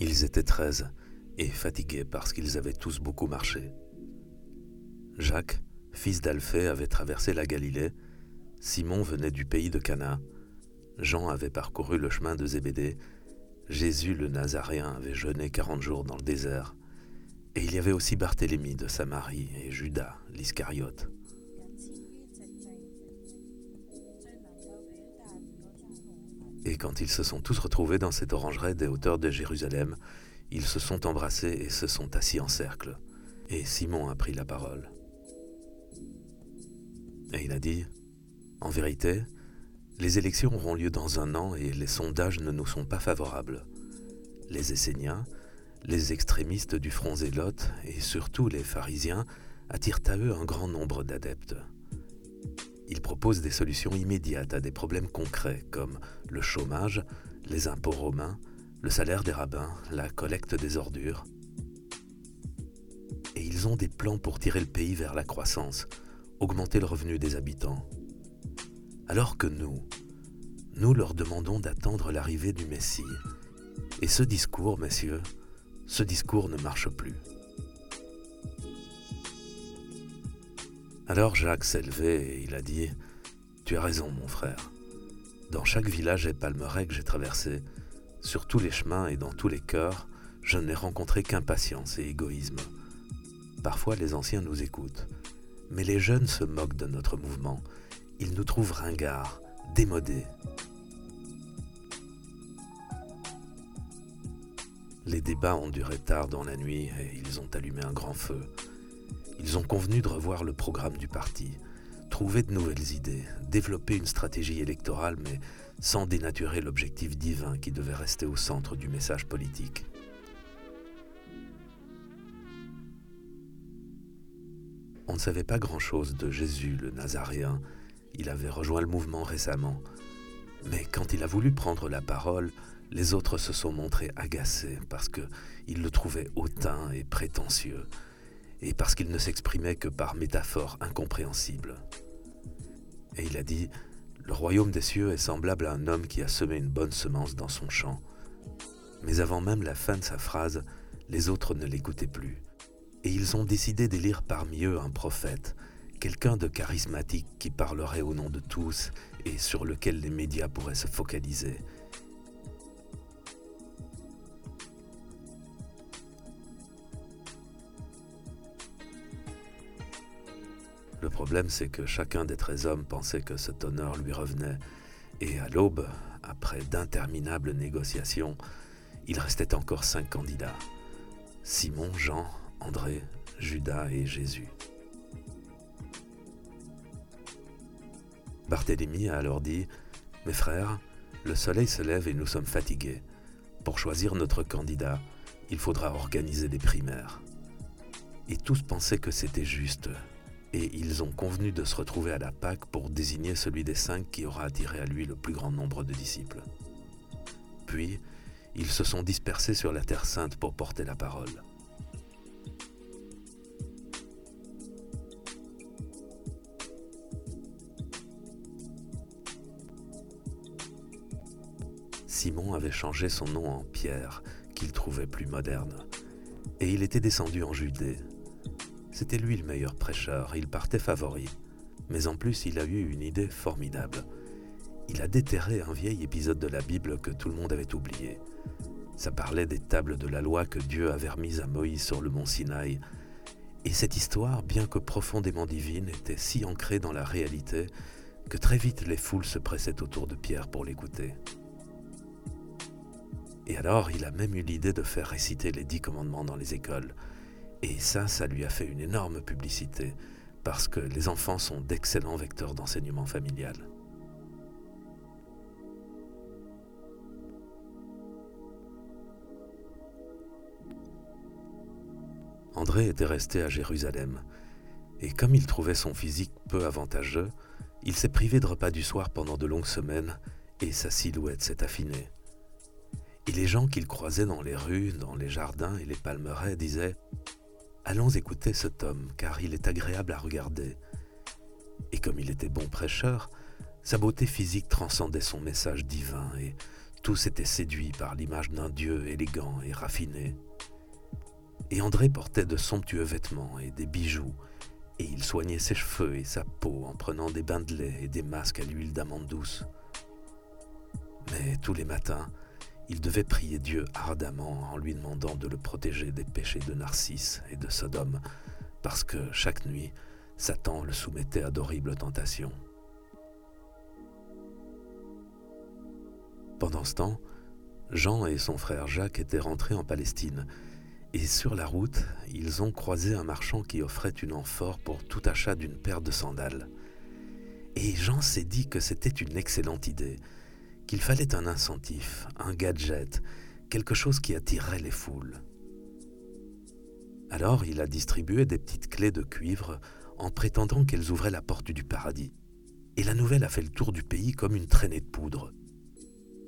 Ils étaient treize et fatigués parce qu'ils avaient tous beaucoup marché. Jacques, fils d'Alphée, avait traversé la Galilée, Simon venait du pays de Cana, Jean avait parcouru le chemin de Zébédée, Jésus le Nazaréen avait jeûné quarante jours dans le désert, et il y avait aussi Barthélemy de Samarie et Judas l'Iscariote. Et quand ils se sont tous retrouvés dans cette orangerie des hauteurs de Jérusalem, ils se sont embrassés et se sont assis en cercle. Et Simon a pris la parole. Et il a dit, En vérité, les élections auront lieu dans un an et les sondages ne nous sont pas favorables. Les Esséniens, les extrémistes du front zélote et surtout les pharisiens attirent à eux un grand nombre d'adeptes. Ils proposent des solutions immédiates à des problèmes concrets comme le chômage, les impôts romains, le salaire des rabbins, la collecte des ordures. Et ils ont des plans pour tirer le pays vers la croissance, augmenter le revenu des habitants. Alors que nous, nous leur demandons d'attendre l'arrivée du Messie. Et ce discours, messieurs, ce discours ne marche plus. Alors Jacques s'est levé et il a dit Tu as raison, mon frère. Dans chaque village et palmeraie que j'ai traversé, sur tous les chemins et dans tous les cœurs, je n'ai rencontré qu'impatience et égoïsme. Parfois les anciens nous écoutent, mais les jeunes se moquent de notre mouvement. Ils nous trouvent ringards, démodés. Les débats ont duré tard dans la nuit et ils ont allumé un grand feu. Ils ont convenu de revoir le programme du parti, trouver de nouvelles idées, développer une stratégie électorale, mais sans dénaturer l'objectif divin qui devait rester au centre du message politique. On ne savait pas grand-chose de Jésus le Nazaréen. Il avait rejoint le mouvement récemment. Mais quand il a voulu prendre la parole, les autres se sont montrés agacés parce qu'ils le trouvaient hautain et prétentieux et parce qu'il ne s'exprimait que par métaphores incompréhensibles. Et il a dit, Le royaume des cieux est semblable à un homme qui a semé une bonne semence dans son champ. Mais avant même la fin de sa phrase, les autres ne l'écoutaient plus. Et ils ont décidé d'élire parmi eux un prophète, quelqu'un de charismatique qui parlerait au nom de tous et sur lequel les médias pourraient se focaliser. Problème, c'est que chacun des treize hommes pensait que cet honneur lui revenait, et à l'aube, après d'interminables négociations, il restait encore cinq candidats. Simon, Jean, André, Judas et Jésus. Barthélemy a alors dit Mes frères, le soleil se lève et nous sommes fatigués. Pour choisir notre candidat, il faudra organiser des primaires. Et tous pensaient que c'était juste, et ils ont convenu de se retrouver à la Pâque pour désigner celui des cinq qui aura attiré à lui le plus grand nombre de disciples. Puis, ils se sont dispersés sur la Terre sainte pour porter la parole. Simon avait changé son nom en Pierre, qu'il trouvait plus moderne, et il était descendu en Judée, c'était lui le meilleur prêcheur, il partait favori. Mais en plus, il a eu une idée formidable. Il a déterré un vieil épisode de la Bible que tout le monde avait oublié. Ça parlait des tables de la loi que Dieu avait remises à Moïse sur le mont Sinaï. Et cette histoire, bien que profondément divine, était si ancrée dans la réalité que très vite les foules se pressaient autour de Pierre pour l'écouter. Et alors, il a même eu l'idée de faire réciter les dix commandements dans les écoles. Et ça, ça lui a fait une énorme publicité, parce que les enfants sont d'excellents vecteurs d'enseignement familial. André était resté à Jérusalem, et comme il trouvait son physique peu avantageux, il s'est privé de repas du soir pendant de longues semaines, et sa silhouette s'est affinée. Et les gens qu'il croisait dans les rues, dans les jardins et les palmeraies disaient Allons écouter cet homme, car il est agréable à regarder. Et comme il était bon prêcheur, sa beauté physique transcendait son message divin, et Tous étaient séduits par l'image d'un Dieu élégant et raffiné. Et André portait de somptueux vêtements et des bijoux, et il soignait ses cheveux et sa peau en prenant des bains de lait et des masques à l'huile d'amande douce. Mais tous les matins, il devait prier Dieu ardemment en lui demandant de le protéger des péchés de Narcisse et de Sodome, parce que chaque nuit, Satan le soumettait à d'horribles tentations. Pendant ce temps, Jean et son frère Jacques étaient rentrés en Palestine, et sur la route, ils ont croisé un marchand qui offrait une amphore pour tout achat d'une paire de sandales. Et Jean s'est dit que c'était une excellente idée, qu'il fallait un incentif, un gadget, quelque chose qui attirerait les foules. Alors il a distribué des petites clés de cuivre en prétendant qu'elles ouvraient la porte du paradis. Et la nouvelle a fait le tour du pays comme une traînée de poudre.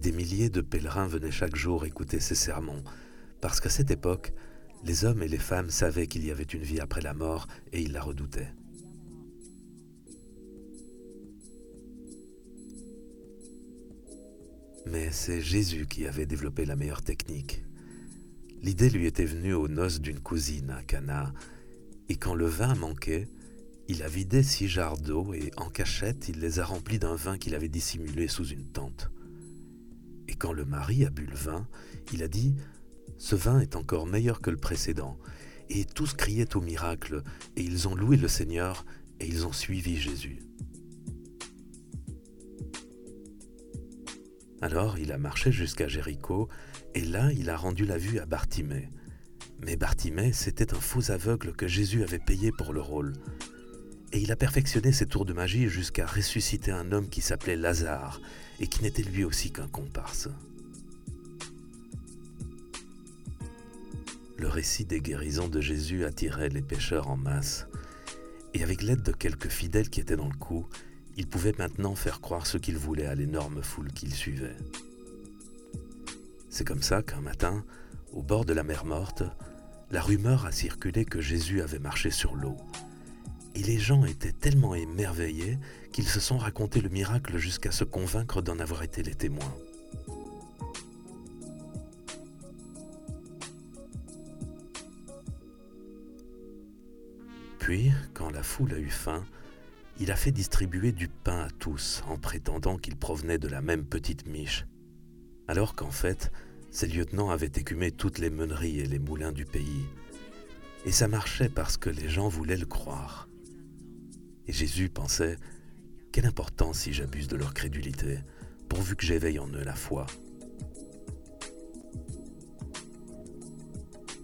Des milliers de pèlerins venaient chaque jour écouter ses sermons, parce qu'à cette époque, les hommes et les femmes savaient qu'il y avait une vie après la mort et ils la redoutaient. Mais c'est Jésus qui avait développé la meilleure technique. L'idée lui était venue aux noces d'une cousine à Cana, et quand le vin manquait, il a vidé six jarres d'eau et en cachette, il les a remplis d'un vin qu'il avait dissimulé sous une tente. Et quand le mari a bu le vin, il a dit Ce vin est encore meilleur que le précédent. Et tous criaient au miracle, et ils ont loué le Seigneur, et ils ont suivi Jésus. Alors il a marché jusqu'à Jéricho, et là il a rendu la vue à Bartimée. Mais Bartimée, c'était un faux aveugle que Jésus avait payé pour le rôle. Et il a perfectionné ses tours de magie jusqu'à ressusciter un homme qui s'appelait Lazare, et qui n'était lui aussi qu'un comparse. Le récit des guérisons de Jésus attirait les pêcheurs en masse, et avec l'aide de quelques fidèles qui étaient dans le coup, il pouvait maintenant faire croire ce qu'il voulait à l'énorme foule qu'il suivait. C'est comme ça qu'un matin, au bord de la mer morte, la rumeur a circulé que Jésus avait marché sur l'eau. Et les gens étaient tellement émerveillés qu'ils se sont racontés le miracle jusqu'à se convaincre d'en avoir été les témoins. Puis, quand la foule a eu faim, il a fait distribuer du pain à tous en prétendant qu'il provenait de la même petite miche, alors qu'en fait, ses lieutenants avaient écumé toutes les meuneries et les moulins du pays. Et ça marchait parce que les gens voulaient le croire. Et Jésus pensait, quelle importance si j'abuse de leur crédulité, pourvu que j'éveille en eux la foi.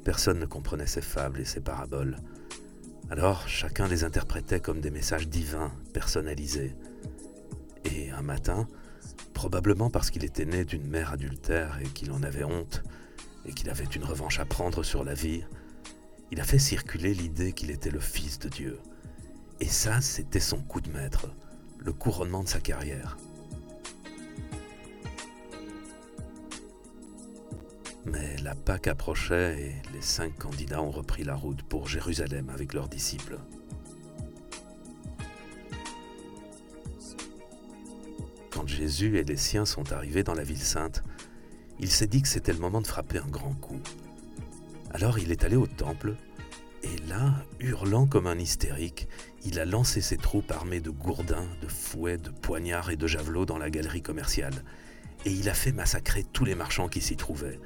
Personne ne comprenait ses fables et ses paraboles. Alors chacun les interprétait comme des messages divins, personnalisés. Et un matin, probablement parce qu'il était né d'une mère adultère et qu'il en avait honte, et qu'il avait une revanche à prendre sur la vie, il a fait circuler l'idée qu'il était le Fils de Dieu. Et ça, c'était son coup de maître, le couronnement de sa carrière. Mais la Pâque approchait et les cinq candidats ont repris la route pour Jérusalem avec leurs disciples. Quand Jésus et les siens sont arrivés dans la ville sainte, il s'est dit que c'était le moment de frapper un grand coup. Alors il est allé au temple, et là, hurlant comme un hystérique, il a lancé ses troupes armées de gourdins, de fouets, de poignards et de javelots dans la galerie commerciale, et il a fait massacrer tous les marchands qui s'y trouvaient,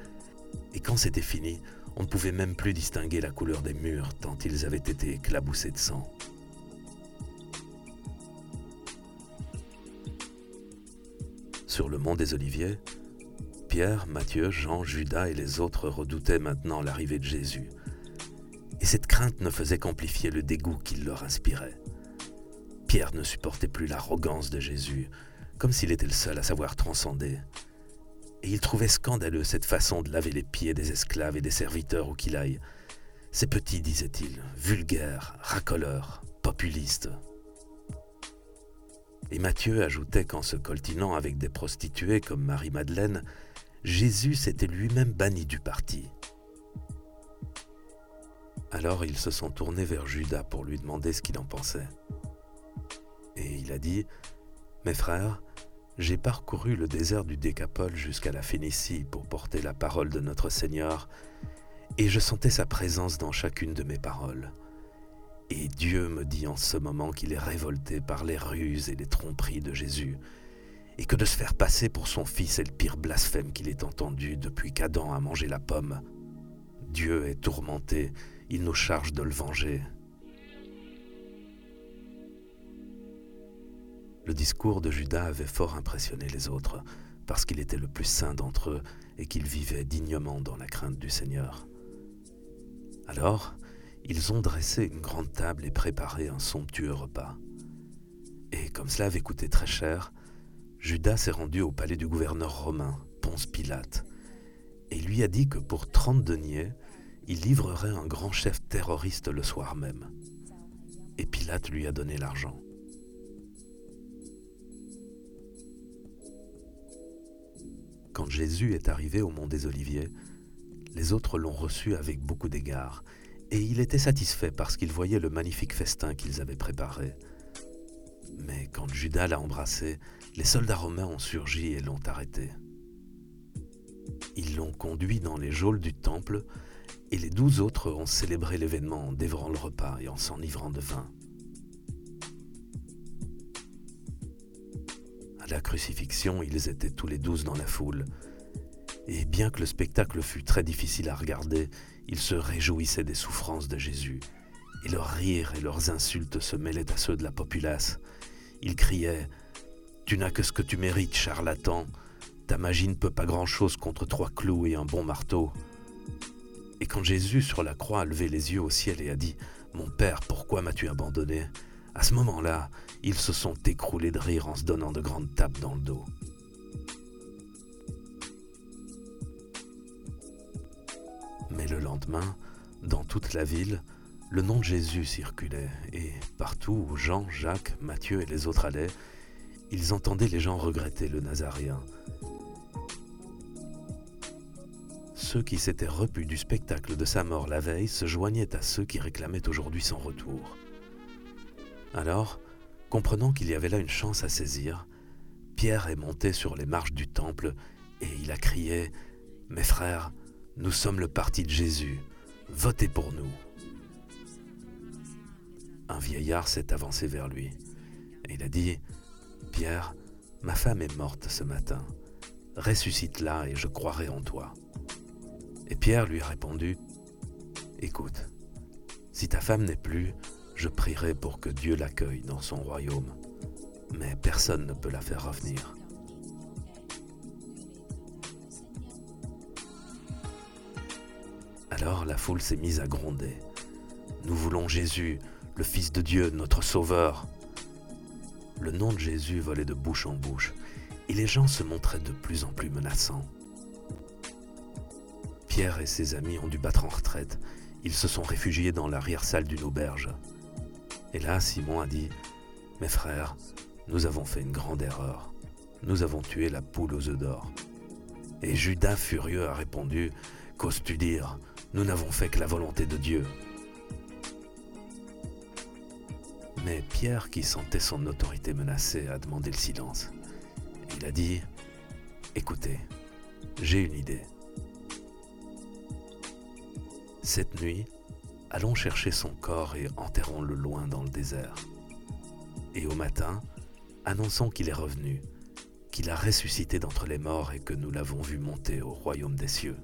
et quand c'était fini, on ne pouvait même plus distinguer la couleur des murs tant ils avaient été éclaboussés de sang. Sur le mont des Oliviers, Pierre, Matthieu, Jean, Judas et les autres redoutaient maintenant l'arrivée de Jésus. Et cette crainte ne faisait qu'amplifier le dégoût qu'il leur inspirait. Pierre ne supportait plus l'arrogance de Jésus, comme s'il était le seul à savoir transcender et il trouvait scandaleux cette façon de laver les pieds des esclaves et des serviteurs où qu'il aille. C'est petit, disait-il, vulgaire, racoleur, populiste. Et Matthieu ajoutait qu'en se coltinant avec des prostituées comme Marie-Madeleine, Jésus s'était lui-même banni du parti. Alors ils se sont tournés vers Judas pour lui demander ce qu'il en pensait. Et il a dit, Mes frères, J'ai parcouru le désert du Décapole jusqu'à la Phénicie pour porter la parole de notre Seigneur, et je sentais sa présence dans chacune de mes paroles. Et Dieu me dit en ce moment qu'il est révolté par les ruses et les tromperies de Jésus, et que de se faire passer pour son fils est le pire blasphème qu'il ait entendu depuis qu'Adam a mangé la pomme. Dieu est tourmenté, il nous charge de le venger. Le discours de Judas avait fort impressionné les autres, parce qu'il était le plus saint d'entre eux et qu'il vivait dignement dans la crainte du Seigneur. Alors, ils ont dressé une grande table et préparé un somptueux repas. Et comme cela avait coûté très cher, Judas s'est rendu au palais du gouverneur romain, Ponce Pilate, et lui a dit que pour trente deniers, il livrerait un grand chef terroriste le soir même. Et Pilate lui a donné l'argent. Quand Jésus est arrivé au mont des Oliviers, les autres l'ont reçu avec beaucoup d'égards, et il était satisfait parce qu'il voyait le magnifique festin qu'ils avaient préparé. Mais quand Judas l'a embrassé, les soldats romains ont surgi et l'ont arrêté. Ils l'ont conduit dans les geôles du temple, et les douze autres ont célébré l'événement en dévorant le repas et en s'enivrant de vin. Crucifixion, ils étaient tous les douze dans la foule. Et bien que le spectacle fût très difficile à regarder, ils se réjouissaient des souffrances de Jésus. Et leurs rires et leurs insultes se mêlaient à ceux de la populace. Ils criaient Tu n'as que ce que tu mérites, charlatan. Ta magie ne peut pas grand-chose contre trois clous et un bon marteau. Et quand Jésus sur la croix a levé les yeux au ciel et a dit Mon Père, pourquoi m'as-tu abandonné? À ce moment-là, ils se sont écroulés de rire en se donnant de grandes tapes dans le dos. Mais le lendemain, dans toute la ville, le nom de Jésus circulait, et partout où Jean, Jacques, Matthieu et les autres allaient, ils entendaient les gens regretter le Nazaréen. Ceux qui s'étaient repus du spectacle de sa mort la veille se joignaient à ceux qui réclamaient aujourd'hui son retour. Alors, comprenant qu'il y avait là une chance à saisir, Pierre est monté sur les marches du temple et il a crié Mes frères, nous sommes le parti de Jésus, votez pour nous. Un vieillard s'est avancé vers lui et il a dit Pierre, ma femme est morte ce matin, ressuscite-la et je croirai en toi. Et Pierre lui a répondu Écoute, si ta femme n'est plus, je prierai pour que Dieu l'accueille dans son royaume, mais personne ne peut la faire revenir. Alors la foule s'est mise à gronder. Nous voulons Jésus, le Fils de Dieu, notre Sauveur. Le nom de Jésus volait de bouche en bouche, et les gens se montraient de plus en plus menaçants. Pierre et ses amis ont dû battre en retraite. Ils se sont réfugiés dans l'arrière-salle d'une auberge. Et là, Simon a dit, Mes frères, nous avons fait une grande erreur. Nous avons tué la poule aux œufs d'or. Et Judas, furieux, a répondu, Qu'oses-tu dire? Nous n'avons fait que la volonté de Dieu. Mais Pierre, qui sentait son autorité menacée, a demandé le silence. Il a dit, Écoutez, j'ai une idée. Cette nuit, allons chercher son corps et enterrons-le loin dans le désert. Et au matin, annonçons qu'il est revenu, qu'il a ressuscité d'entre les morts et que nous l'avons vu monter au royaume des cieux.